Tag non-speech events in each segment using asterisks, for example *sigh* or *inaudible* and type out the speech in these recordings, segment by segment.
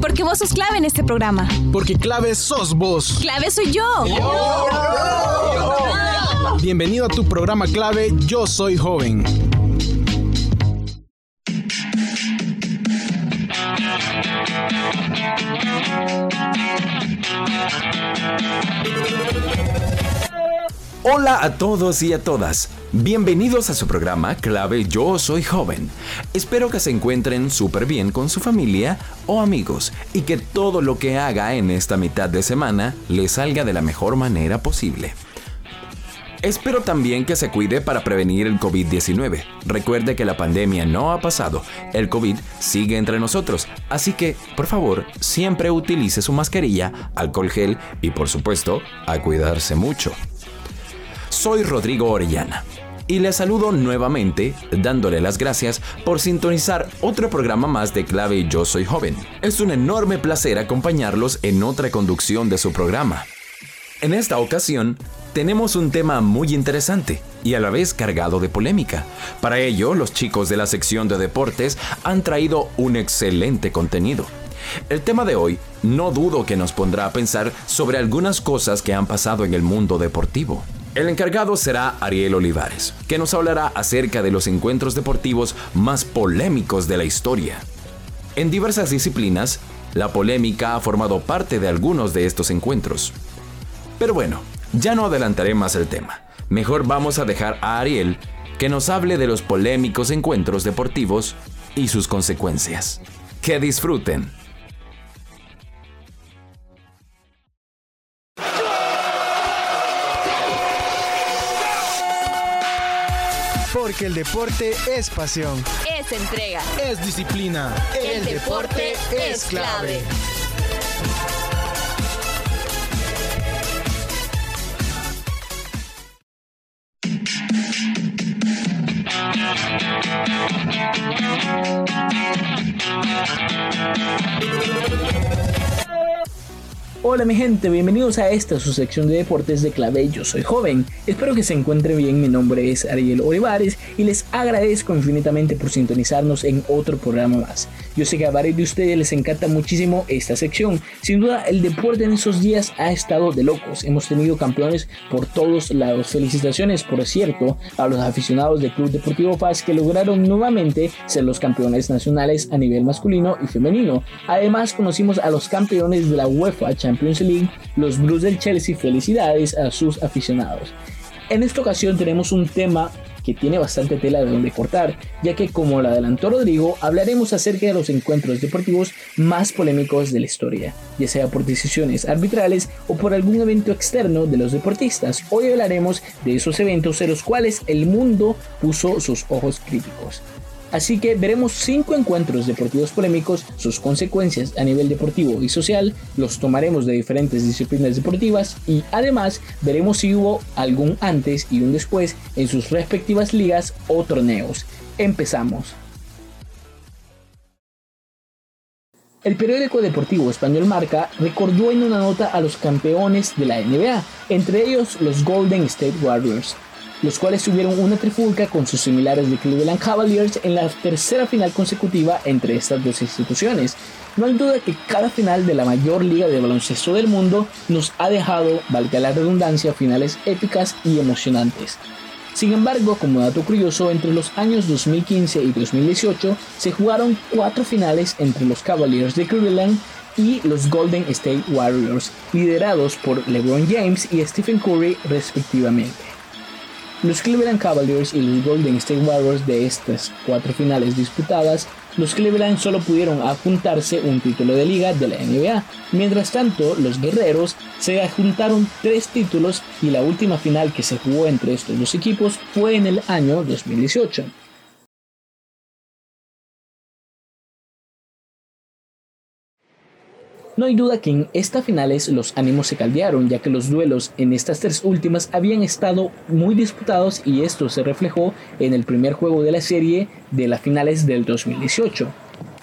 Porque vos sos clave en este programa. Porque clave sos vos. Clave soy yo. Bienvenido a tu programa clave Yo Soy Joven. Hola a todos y a todas. Bienvenidos a su programa Clave Yo Soy Joven. Espero que se encuentren súper bien con su familia o amigos y que todo lo que haga en esta mitad de semana le salga de la mejor manera posible. Espero también que se cuide para prevenir el COVID-19. Recuerde que la pandemia no ha pasado, el COVID sigue entre nosotros, así que, por favor, siempre utilice su mascarilla, alcohol gel y, por supuesto, a cuidarse mucho. Soy Rodrigo Orellana y les saludo nuevamente dándole las gracias por sintonizar otro programa más de Clave Yo Soy Joven. Es un enorme placer acompañarlos en otra conducción de su programa. En esta ocasión, tenemos un tema muy interesante y a la vez cargado de polémica. Para ello, los chicos de la sección de deportes han traído un excelente contenido. El tema de hoy no dudo que nos pondrá a pensar sobre algunas cosas que han pasado en el mundo deportivo. El encargado será Ariel Olivares, que nos hablará acerca de los encuentros deportivos más polémicos de la historia. En diversas disciplinas, la polémica ha formado parte de algunos de estos encuentros. Pero bueno, ya no adelantaré más el tema. Mejor vamos a dejar a Ariel que nos hable de los polémicos encuentros deportivos y sus consecuencias. Que disfruten. Porque el deporte es pasión. Es entrega. Es disciplina. El deporte es clave. Hola mi gente, bienvenidos a esta su sección de deportes de clave Yo Soy Joven. Espero que se encuentren bien, mi nombre es Ariel Olivares y les agradezco infinitamente por sintonizarnos en otro programa más. Yo sé que a varios de ustedes les encanta muchísimo esta sección. Sin duda el deporte en esos días ha estado de locos. Hemos tenido campeones por todos lados. Felicitaciones, por cierto, a los aficionados del Club Deportivo Paz que lograron nuevamente ser los campeones nacionales a nivel masculino y femenino. Además conocimos a los campeones de la UEFA Champions League, los Blues del Chelsea. Felicidades a sus aficionados. En esta ocasión tenemos un tema que tiene bastante tela de donde cortar, ya que como lo adelantó Rodrigo, hablaremos acerca de los encuentros deportivos más polémicos de la historia, ya sea por decisiones arbitrales o por algún evento externo de los deportistas. Hoy hablaremos de esos eventos en los cuales el mundo puso sus ojos críticos. Así que veremos cinco encuentros deportivos polémicos, sus consecuencias a nivel deportivo y social, los tomaremos de diferentes disciplinas deportivas y además veremos si hubo algún antes y un después en sus respectivas ligas o torneos. Empezamos. El periódico deportivo español Marca recordó en una nota a los campeones de la NBA, entre ellos los Golden State Warriors, los cuales tuvieron una trifulca con sus similares de Cleveland Cavaliers en la tercera final consecutiva entre estas dos instituciones. No hay duda que cada final de la mayor liga de baloncesto del mundo nos ha dejado, valga la redundancia, finales épicas y emocionantes. Sin embargo, como dato curioso, entre los años 2015 y 2018 se jugaron cuatro finales entre los Cavaliers de Cleveland y los Golden State Warriors, liderados por LeBron James y Stephen Curry respectivamente. Los Cleveland Cavaliers y los Golden State Warriors de estas cuatro finales disputadas, los Cleveland solo pudieron adjuntarse un título de liga de la NBA. Mientras tanto, los Guerreros se adjuntaron tres títulos y la última final que se jugó entre estos dos equipos fue en el año 2018. No hay duda que en estas finales los ánimos se caldearon, ya que los duelos en estas tres últimas habían estado muy disputados y esto se reflejó en el primer juego de la serie de las finales del 2018.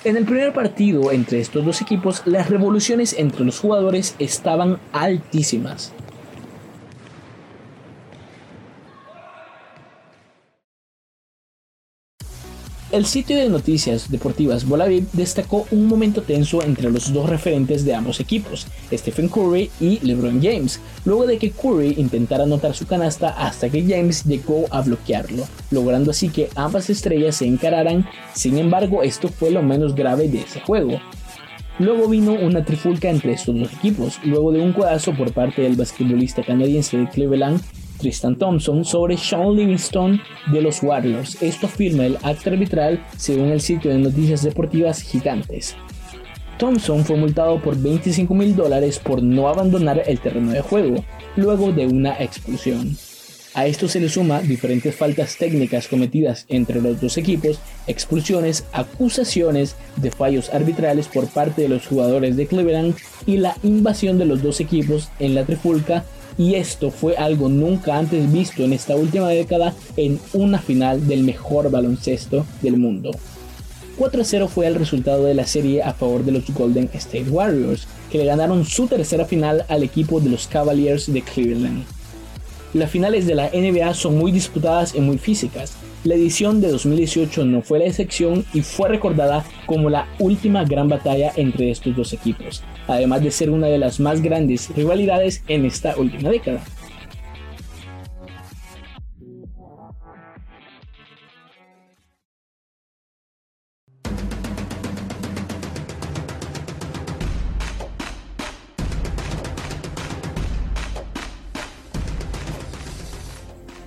En el primer partido entre estos dos equipos, las revoluciones entre los jugadores estaban altísimas. El sitio de noticias deportivas Volaviv destacó un momento tenso entre los dos referentes de ambos equipos, Stephen Curry y LeBron James, luego de que Curry intentara anotar su canasta hasta que James llegó a bloquearlo, logrando así que ambas estrellas se encararan, sin embargo esto fue lo menos grave de ese juego. Luego vino una trifulca entre estos dos equipos, luego de un codazo por parte del basquetbolista canadiense de Cleveland Tristan Thompson sobre Sean Livingston de los Warriors. Esto afirma el acto arbitral según el sitio de noticias deportivas Gigantes. Thompson fue multado por 25 mil dólares por no abandonar el terreno de juego, luego de una expulsión. A esto se le suma diferentes faltas técnicas cometidas entre los dos equipos, expulsiones, acusaciones de fallos arbitrales por parte de los jugadores de Cleveland y la invasión de los dos equipos en la trifulca y esto fue algo nunca antes visto en esta última década en una final del mejor baloncesto del mundo. 4-0 fue el resultado de la serie a favor de los Golden State Warriors, que le ganaron su tercera final al equipo de los Cavaliers de Cleveland. Las finales de la NBA son muy disputadas y muy físicas, la edición de 2018 no fue la excepción y fue recordada como la última gran batalla entre estos dos equipos, además de ser una de las más grandes rivalidades en esta última década.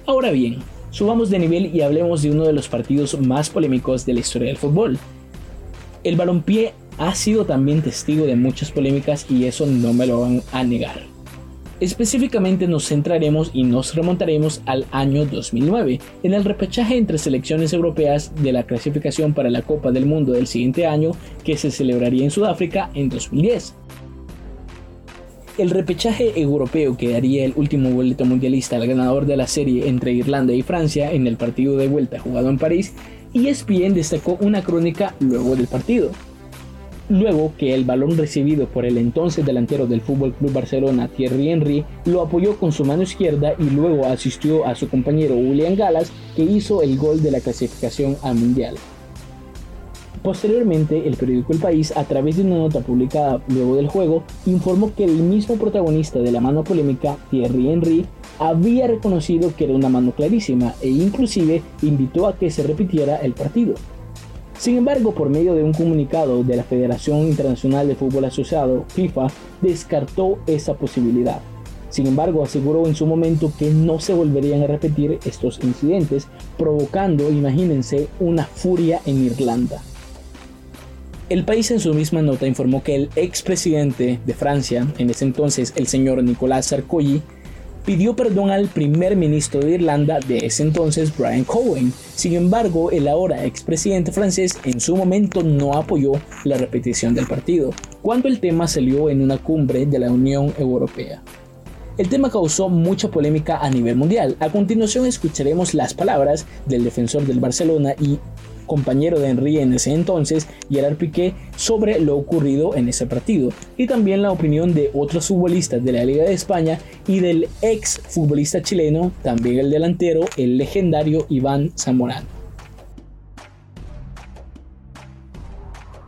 Ahora bien, Subamos de nivel y hablemos de uno de los partidos más polémicos de la historia del fútbol. El balompié ha sido también testigo de muchas polémicas y eso no me lo van a negar. Específicamente nos centraremos y nos remontaremos al año 2009, en el repechaje entre selecciones europeas de la clasificación para la Copa del Mundo del siguiente año que se celebraría en Sudáfrica en 2010 el repechaje europeo que daría el último boleto mundialista al ganador de la serie entre Irlanda y Francia en el partido de vuelta jugado en París, ESPN destacó una crónica luego del partido. Luego que el balón recibido por el entonces delantero del FC Barcelona Thierry Henry lo apoyó con su mano izquierda y luego asistió a su compañero William Gallas que hizo el gol de la clasificación al Mundial. Posteriormente, el periódico El País, a través de una nota publicada luego del juego, informó que el mismo protagonista de la mano polémica, Thierry Henry, había reconocido que era una mano clarísima e inclusive invitó a que se repitiera el partido. Sin embargo, por medio de un comunicado de la Federación Internacional de Fútbol Asociado, FIFA, descartó esa posibilidad. Sin embargo, aseguró en su momento que no se volverían a repetir estos incidentes, provocando, imagínense, una furia en Irlanda. El país en su misma nota informó que el expresidente de Francia, en ese entonces el señor Nicolas Sarkozy, pidió perdón al primer ministro de Irlanda de ese entonces, Brian Cowen. Sin embargo, el ahora expresidente francés en su momento no apoyó la repetición del partido, cuando el tema salió en una cumbre de la Unión Europea. El tema causó mucha polémica a nivel mundial. A continuación escucharemos las palabras del defensor del Barcelona y compañero de Henry en ese entonces, Gerard Piqué, sobre lo ocurrido en ese partido, y también la opinión de otros futbolistas de la Liga de España y del ex futbolista chileno, también el delantero, el legendario Iván Zamorano.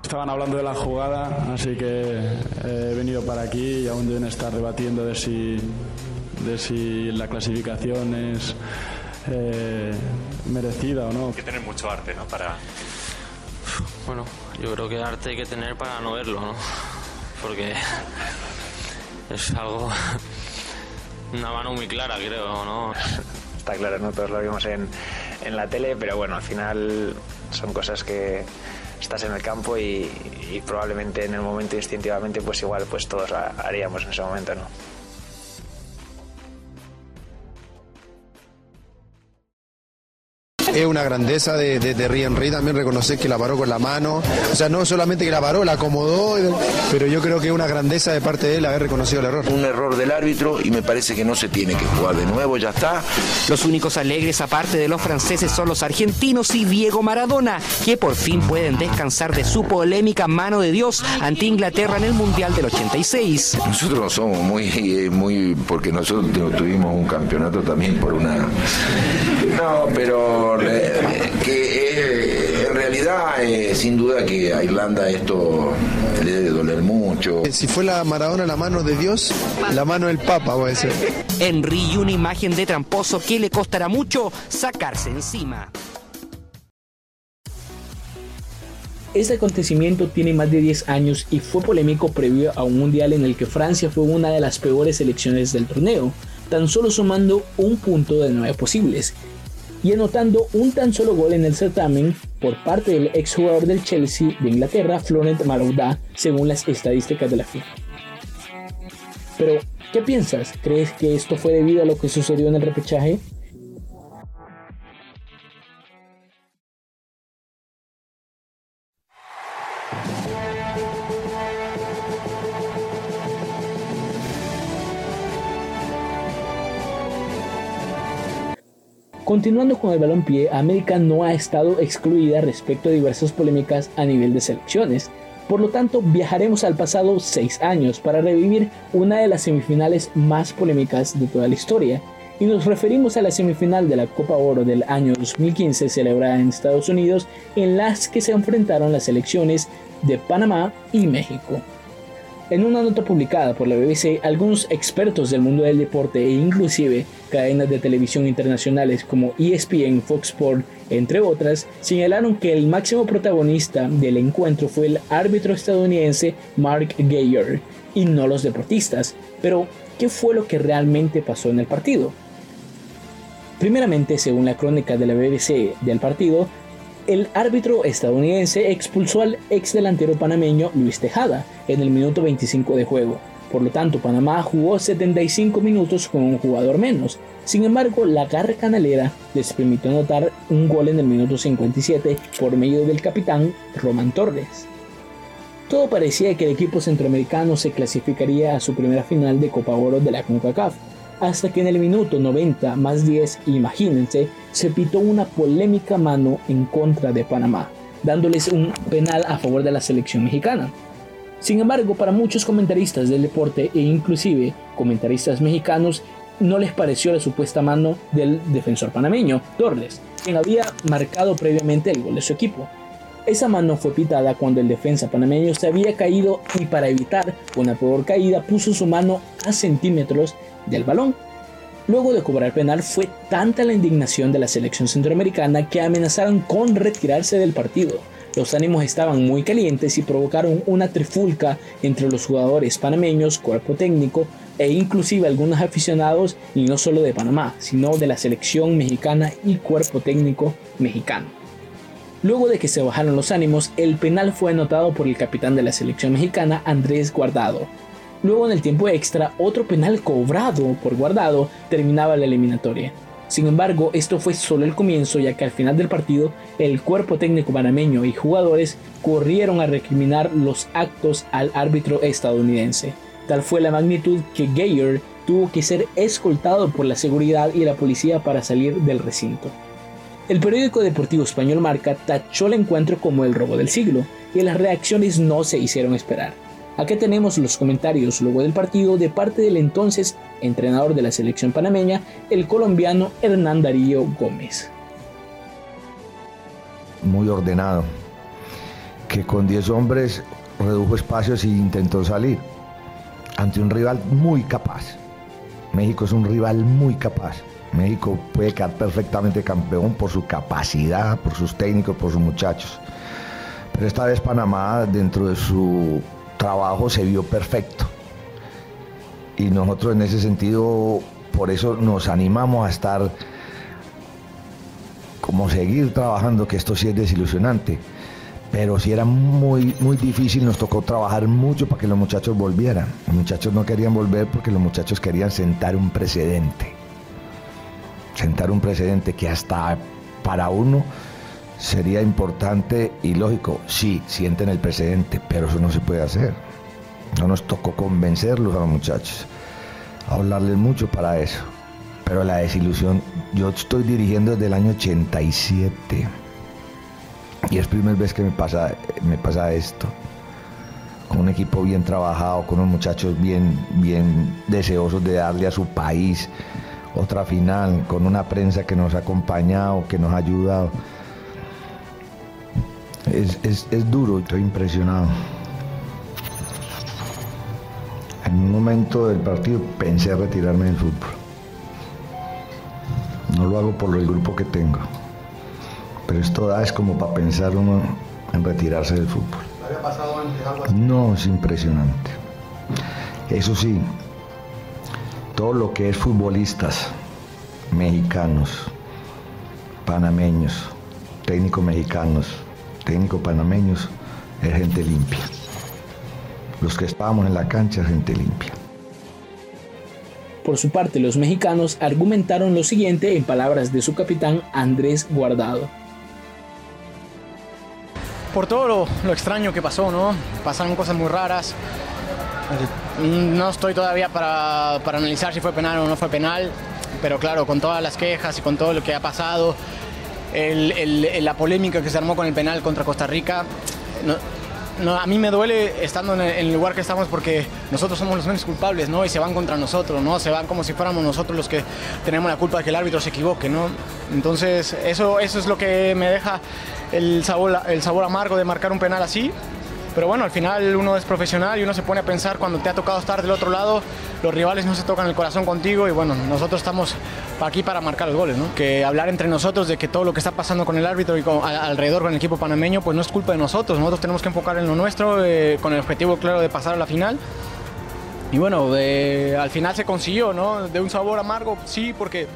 Estaban hablando de la jugada, así que he venido para aquí y aún deben estar debatiendo de si, de si la clasificación es eh, merecida o no. Hay que tener mucho arte, ¿no? Para... Bueno, yo creo que arte hay que tener para no verlo, ¿no? Porque es algo... Una mano muy clara, creo, ¿no? Está claro, ¿no? Todos lo vimos en, en la tele, pero bueno, al final son cosas que estás en el campo y, y probablemente en el momento instintivamente pues igual pues todos haríamos en ese momento, ¿no? Es una grandeza de, de, de también reconocer que la paró con la mano. O sea, no solamente que la paró, la acomodó, pero yo creo que es una grandeza de parte de él haber reconocido el error. Un error del árbitro y me parece que no se tiene que jugar de nuevo, ya está. Los únicos alegres aparte de los franceses son los argentinos y Diego Maradona, que por fin pueden descansar de su polémica mano de Dios ante Inglaterra en el Mundial del 86. Nosotros no somos muy, eh, muy, porque nosotros tuvimos un campeonato también por una... No, pero eh, sin duda que a Irlanda esto le debe doler mucho. Si fue la Maradona la mano de Dios, la mano del Papa puede ser. Henry, una imagen de tramposo que le costará mucho sacarse encima. Este acontecimiento tiene más de 10 años y fue polémico previo a un mundial en el que Francia fue una de las peores selecciones del torneo, tan solo sumando un punto de 9 posibles, y anotando un tan solo gol en el certamen por parte del exjugador del Chelsea de Inglaterra, Florent Malouda, según las estadísticas de la FIFA. Pero, ¿qué piensas? ¿Crees que esto fue debido a lo que sucedió en el repechaje? Continuando con el balompié, América no ha estado excluida respecto a diversas polémicas a nivel de selecciones. Por lo tanto, viajaremos al pasado 6 años para revivir una de las semifinales más polémicas de toda la historia. Y nos referimos a la semifinal de la Copa Oro del año 2015 celebrada en Estados Unidos, en las que se enfrentaron las selecciones de Panamá y México. En una nota publicada por la BBC, algunos expertos del mundo del deporte e inclusive cadenas de televisión internacionales como ESPN, Fox Sports, entre otras, señalaron que el máximo protagonista del encuentro fue el árbitro estadounidense Mark Geyer y no los deportistas. Pero, ¿qué fue lo que realmente pasó en el partido? Primeramente, según la crónica de la BBC del partido, el árbitro estadounidense expulsó al ex delantero panameño Luis Tejada en el minuto 25 de juego. Por lo tanto, Panamá jugó 75 minutos con un jugador menos. Sin embargo, la garra canalera les permitió anotar un gol en el minuto 57 por medio del capitán Roman Torres. Todo parecía que el equipo centroamericano se clasificaría a su primera final de Copa Oro de la CONCACAF, hasta que en el minuto 90 más 10, imagínense, se pitó una polémica mano en contra de Panamá, dándoles un penal a favor de la selección mexicana. Sin embargo, para muchos comentaristas del deporte e inclusive comentaristas mexicanos, no les pareció la supuesta mano del defensor panameño, Torres, quien había marcado previamente el gol de su equipo. Esa mano fue pitada cuando el defensa panameño se había caído y para evitar una peor caída puso su mano a centímetros del balón. Luego de cobrar penal fue tanta la indignación de la selección centroamericana que amenazaron con retirarse del partido. Los ánimos estaban muy calientes y provocaron una trifulca entre los jugadores panameños, cuerpo técnico e inclusive algunos aficionados y no solo de Panamá, sino de la selección mexicana y cuerpo técnico mexicano. Luego de que se bajaron los ánimos, el penal fue anotado por el capitán de la selección mexicana, Andrés Guardado, Luego en el tiempo extra, otro penal cobrado por guardado terminaba la eliminatoria. Sin embargo, esto fue solo el comienzo ya que al final del partido el cuerpo técnico panameño y jugadores corrieron a recriminar los actos al árbitro estadounidense. Tal fue la magnitud que Geyer tuvo que ser escoltado por la seguridad y la policía para salir del recinto. El periódico deportivo español Marca tachó el encuentro como el robo del siglo y las reacciones no se hicieron esperar. Aquí tenemos los comentarios luego del partido de parte del entonces entrenador de la selección panameña, el colombiano Hernán Darío Gómez. Muy ordenado, que con 10 hombres redujo espacios e intentó salir ante un rival muy capaz. México es un rival muy capaz. México puede quedar perfectamente campeón por su capacidad, por sus técnicos, por sus muchachos. Pero esta vez Panamá, dentro de su trabajo se vio perfecto. Y nosotros en ese sentido, por eso nos animamos a estar, como seguir trabajando, que esto sí es desilusionante. Pero si era muy, muy difícil, nos tocó trabajar mucho para que los muchachos volvieran. Los muchachos no querían volver porque los muchachos querían sentar un precedente. Sentar un precedente que hasta para uno sería importante y lógico, sí, sienten el precedente, pero eso no se puede hacer. No nos tocó convencerlos a los muchachos, hablarles mucho para eso. Pero la desilusión, yo estoy dirigiendo desde el año 87 y es primera vez que me pasa, me pasa esto. Con un equipo bien trabajado, con unos muchachos bien, bien deseosos de darle a su país otra final, con una prensa que nos ha acompañado, que nos ha ayudado es, es, es duro, estoy impresionado. En un momento del partido pensé retirarme del fútbol. No lo hago por el grupo que tengo. Pero esto da es como para pensar uno en retirarse del fútbol. No, es impresionante. Eso sí, todo lo que es futbolistas mexicanos, panameños, técnicos mexicanos, técnicos panameños, es gente limpia. Los que estábamos en la cancha, gente limpia. Por su parte, los mexicanos argumentaron lo siguiente en palabras de su capitán Andrés Guardado. Por todo lo, lo extraño que pasó, ¿no? Pasaron cosas muy raras. No estoy todavía para, para analizar si fue penal o no fue penal, pero claro, con todas las quejas y con todo lo que ha pasado, la polémica que se armó con el penal contra Costa Rica, a mí me duele estando en el, en el lugar que estamos porque nosotros somos los menos culpables, ¿no? Y se van contra nosotros, ¿no? Se van como si fuéramos nosotros los que tenemos la culpa de que el árbitro se equivoque, ¿no? Entonces, eso, eso es lo que me deja el sabor, el sabor amargo de marcar un penal así. Pero bueno, al final uno es profesional y uno se pone a pensar cuando te ha tocado estar del otro lado, los rivales no se tocan el corazón contigo y bueno, nosotros estamos aquí para marcar los goles, ¿no? Que hablar entre nosotros de que todo lo que está pasando con el árbitro y con- alrededor con el equipo panameño, pues no es culpa de nosotros, nosotros tenemos que enfocar en lo nuestro eh, con el objetivo claro de pasar a la final. Y bueno, al final se consiguió, ¿no? De un sabor amargo, sí, porque,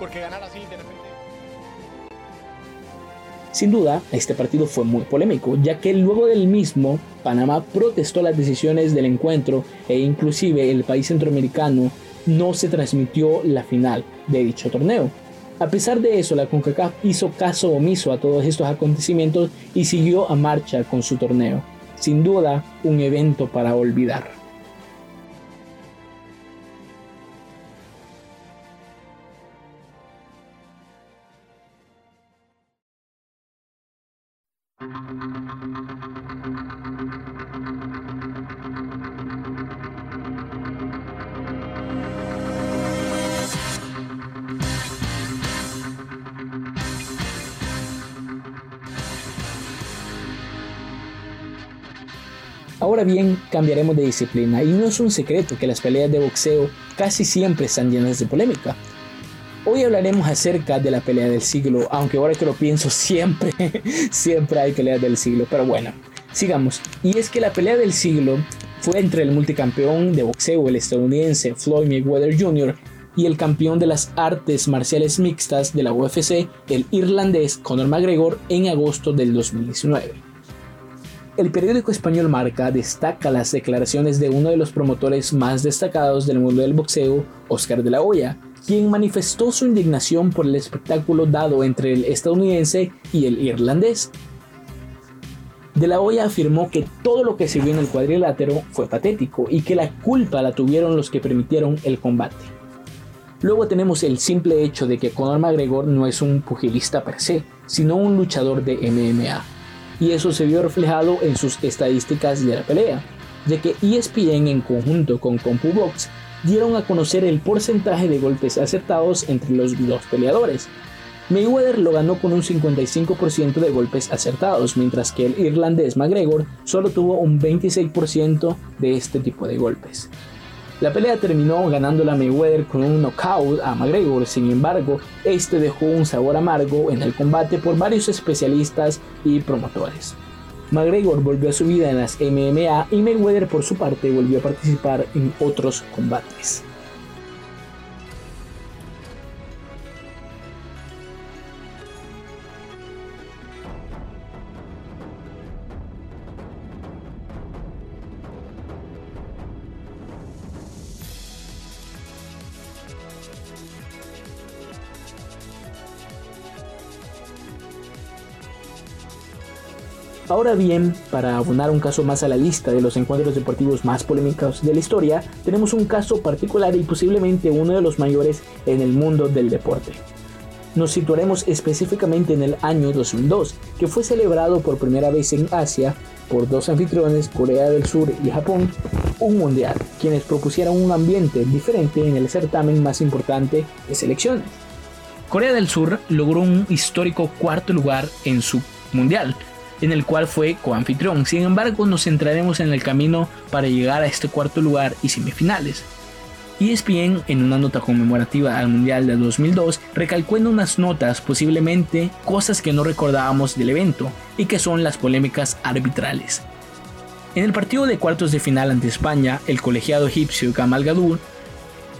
porque ganar así. Sin duda, este partido fue muy polémico, ya que luego del mismo, Panamá protestó las decisiones del encuentro e inclusive el país centroamericano no se transmitió la final de dicho torneo. A pesar de eso, la CONCACAF hizo caso omiso a todos estos acontecimientos y siguió a marcha con su torneo. Sin duda, un evento para olvidar. Ahora bien, cambiaremos de disciplina y no es un secreto que las peleas de boxeo casi siempre están llenas de polémica. Hoy hablaremos acerca de la pelea del siglo, aunque ahora que lo pienso *laughs* siempre, siempre hay peleas del siglo, pero bueno, sigamos. Y es que la pelea del siglo fue entre el multicampeón de boxeo, el estadounidense Floyd Mayweather Jr., y el campeón de las artes marciales mixtas de la UFC, el irlandés Conor McGregor, en agosto del 2019. El periódico español Marca destaca las declaraciones de uno de los promotores más destacados del mundo del boxeo, Oscar de la Hoya, quien manifestó su indignación por el espectáculo dado entre el estadounidense y el irlandés. De la Hoya afirmó que todo lo que se vio en el cuadrilátero fue patético y que la culpa la tuvieron los que permitieron el combate. Luego tenemos el simple hecho de que Conor McGregor no es un pugilista per se, sino un luchador de MMA y eso se vio reflejado en sus estadísticas de la pelea, ya que ESPN en conjunto con CompuBox dieron a conocer el porcentaje de golpes acertados entre los dos peleadores. Mayweather lo ganó con un 55% de golpes acertados, mientras que el irlandés McGregor solo tuvo un 26% de este tipo de golpes. La pelea terminó ganándola Mayweather con un knockout a McGregor, sin embargo, este dejó un sabor amargo en el combate por varios especialistas y promotores. McGregor volvió a su vida en las MMA y Mayweather por su parte volvió a participar en otros combates. Ahora bien, para abonar un caso más a la lista de los encuentros deportivos más polémicos de la historia, tenemos un caso particular y posiblemente uno de los mayores en el mundo del deporte. Nos situaremos específicamente en el año 2002, que fue celebrado por primera vez en Asia por dos anfitriones, Corea del Sur y Japón, un mundial, quienes propusieron un ambiente diferente en el certamen más importante de selecciones. Corea del Sur logró un histórico cuarto lugar en su mundial, en el cual fue coanfitrión. Sin embargo, nos centraremos en el camino para llegar a este cuarto lugar y semifinales. ESPN, en una nota conmemorativa al Mundial de 2002, recalcó en unas notas posiblemente cosas que no recordábamos del evento y que son las polémicas arbitrales. En el partido de cuartos de final ante España, el colegiado egipcio Kamal Gadur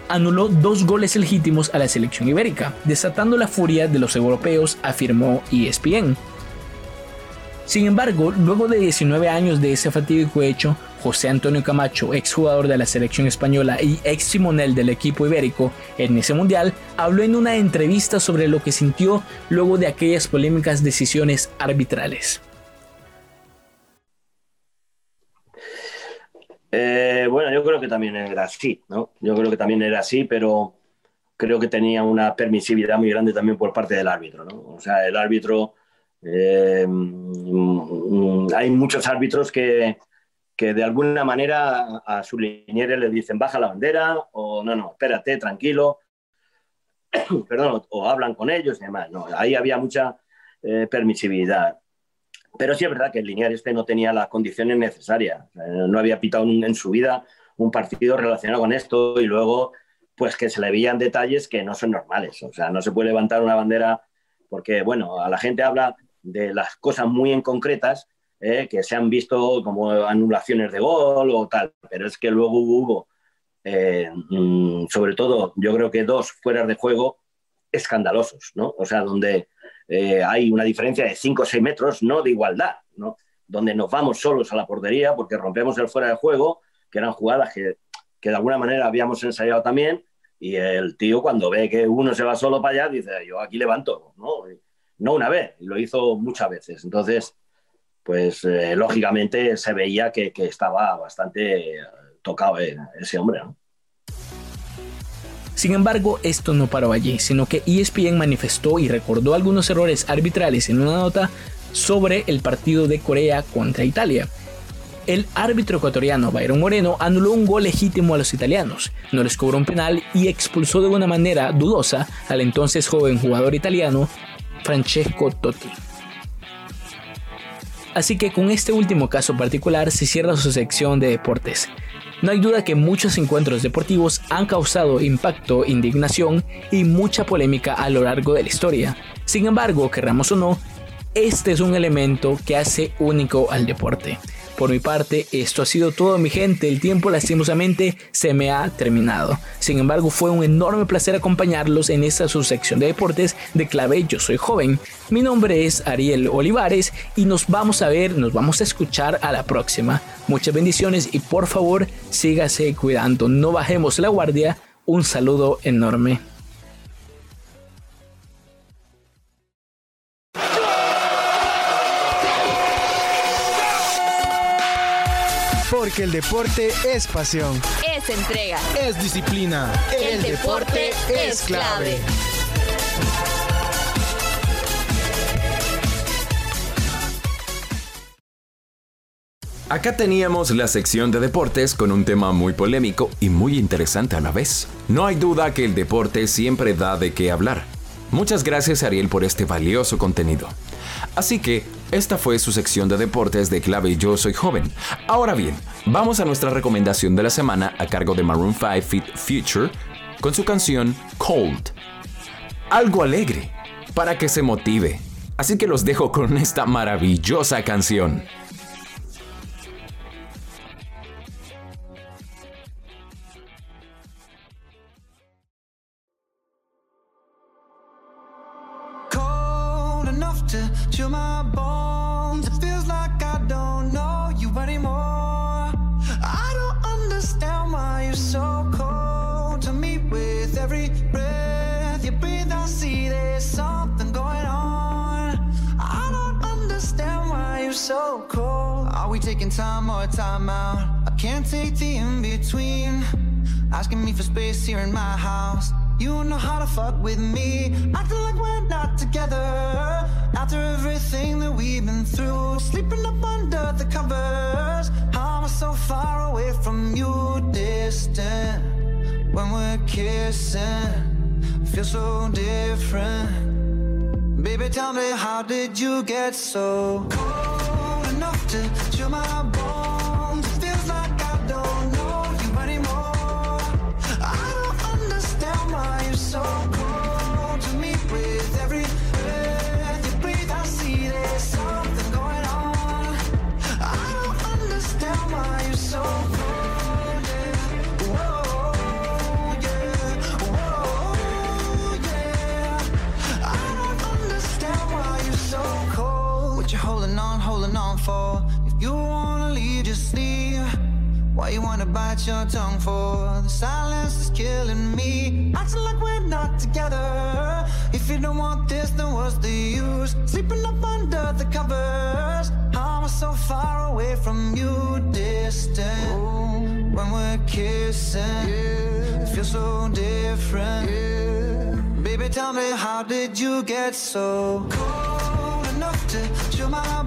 anuló dos goles legítimos a la selección ibérica, desatando la furia de los europeos, afirmó ESPN. Sin embargo, luego de 19 años de ese fatídico hecho, José Antonio Camacho, exjugador de la selección española y ex timonel del equipo ibérico en ese mundial, habló en una entrevista sobre lo que sintió luego de aquellas polémicas decisiones arbitrales. Eh, bueno, yo creo que también era así, ¿no? Yo creo que también era así, pero creo que tenía una permisividad muy grande también por parte del árbitro, ¿no? O sea, el árbitro eh, mm, hay muchos árbitros que, que, de alguna manera a su liniere le dicen baja la bandera o no, no, espérate, tranquilo, *coughs* perdón, o, hablan con ellos y demás. No, ahí había mucha eh, permisividad. Pero sí es verdad que el linear este no tenía las condiciones necesarias. no había pitado en su vida un partido relacionado con esto y luego pues que se le veían detalles que no son normales. O sea, no se puede levantar una bandera porque, bueno, a la gente habla de las cosas muy en concretas eh, que se han visto como anulaciones de gol o tal, pero es que luego hubo, eh, mm, sobre todo, yo creo que dos fueras de juego escandalosos, ¿no? O sea, donde eh, hay una diferencia de 5 o 6 metros, no de igualdad, ¿no? Donde nos vamos solos a la portería porque rompemos el fuera de juego, que eran jugadas que, que de alguna manera habíamos ensayado también, y el tío cuando ve que uno se va solo para allá, dice, yo aquí levanto, ¿no? No una vez, lo hizo muchas veces. Entonces, pues eh, lógicamente se veía que, estaba bastante eh, tocado eh, ese hombre. Sin embargo, esto no paró allí, sino que ESPN manifestó y recordó algunos errores arbitrales en una nota sobre el partido de Corea contra Italia. El árbitro ecuatoriano Byron Moreno anuló un gol legítimo a los italianos, no les cobró un penal y expulsó de una manera dudosa al entonces joven jugador italiano Francesco Totti. Así que con este último caso particular se cierra su sección de deportes. No hay duda que muchos encuentros deportivos han causado impacto, indignación y mucha polémica a lo largo de la historia. Sin embargo, querramos o no, este es un elemento que hace único al deporte. Por mi parte, esto ha sido todo mi gente, el tiempo lastimosamente se me ha terminado. Sin embargo, fue un enorme placer acompañarlos en esta subsección de deportes de clave Yo Soy Joven. Mi nombre es Ariel Olivares y nos vamos a ver, nos vamos a escuchar a la próxima. Muchas bendiciones y por favor sígase cuidando, no bajemos la guardia. Un saludo enorme. Porque el deporte es pasión. Es entrega. Es disciplina. El, deporte, es clave. Acá teníamos la sección de deportes con un tema muy polémico y muy interesante a la vez. No hay duda que el deporte siempre da de qué hablar. Muchas gracias Ariel por este valioso contenido. Así que esta fue su sección de deportes de clave Yo Soy Joven. Ahora bien, vamos a nuestra recomendación de la semana a cargo de Maroon 5 Fit Future con su canción Cold. Algo alegre, para que se motive. Así que los dejo con esta maravillosa canción. We taking time or time out? I can't take the in between. Asking me for space here in my house. You don't know how to fuck with me. Acting like we're not together. After everything that we've been through, sleeping up under the covers. How am I so far away from you, distant? When we're kissing, feel so different. Baby, tell me, how did you get so cold? To chill my you get so cold enough to chill my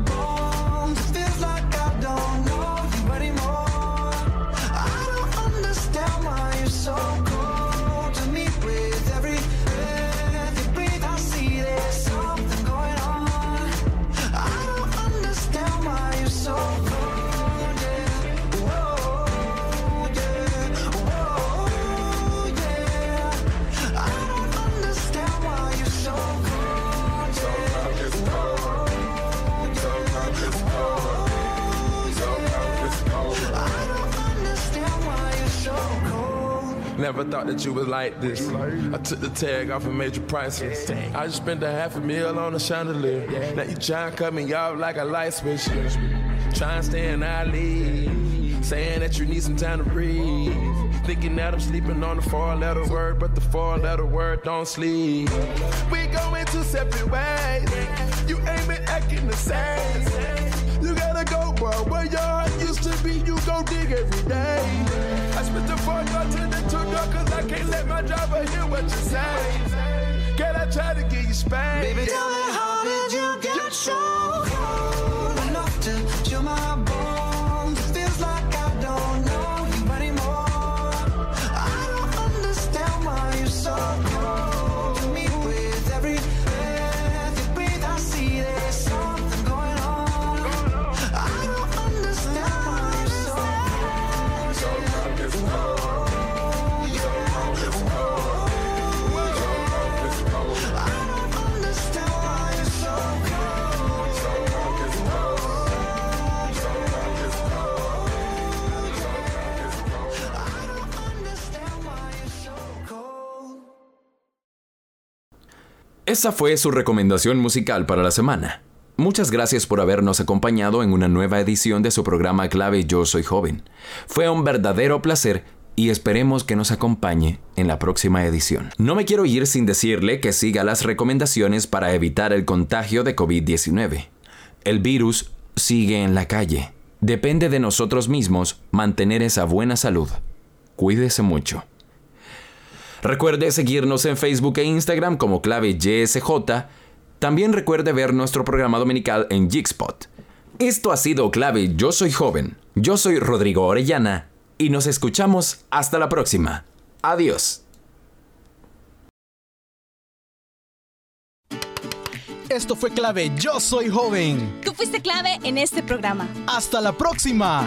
thought that you was like this. I took the tag off and made you priceless. I just spent a half a meal on a chandelier. Now you try and cut me off like a light switch. Try and stay in our. Saying that you need some time to breathe. Thinking that I'm sleeping on the four letter word, but the four letter word don't sleep. We going two separate ways. You ain't been acting the same. You gotta go, bro. Where your heart used to be, you go dig every day. I spent the four to the cause I can't let my driver hear what you say. Can I try to get you spanked? Baby, tell me how did you get so cold Esa fue su recomendación musical para la semana. Muchas gracias por habernos acompañado en una nueva edición de su programa clave Yo Soy Joven. Fue un verdadero placer y esperemos que nos acompañe en la próxima edición. No me quiero ir sin decirle que siga las recomendaciones para evitar el contagio de COVID-19. El virus sigue en la calle. Depende de nosotros mismos mantener esa buena salud. Cuídese mucho. Recuerde seguirnos en Facebook e Instagram como clave YSJ. También recuerde ver nuestro programa dominical en Jigspot. Esto ha sido clave Yo Soy Joven. Yo soy Rodrigo Orellana y nos escuchamos hasta la próxima. Adiós. Esto fue clave Yo Soy Joven. Tú fuiste clave en este programa. Hasta la próxima.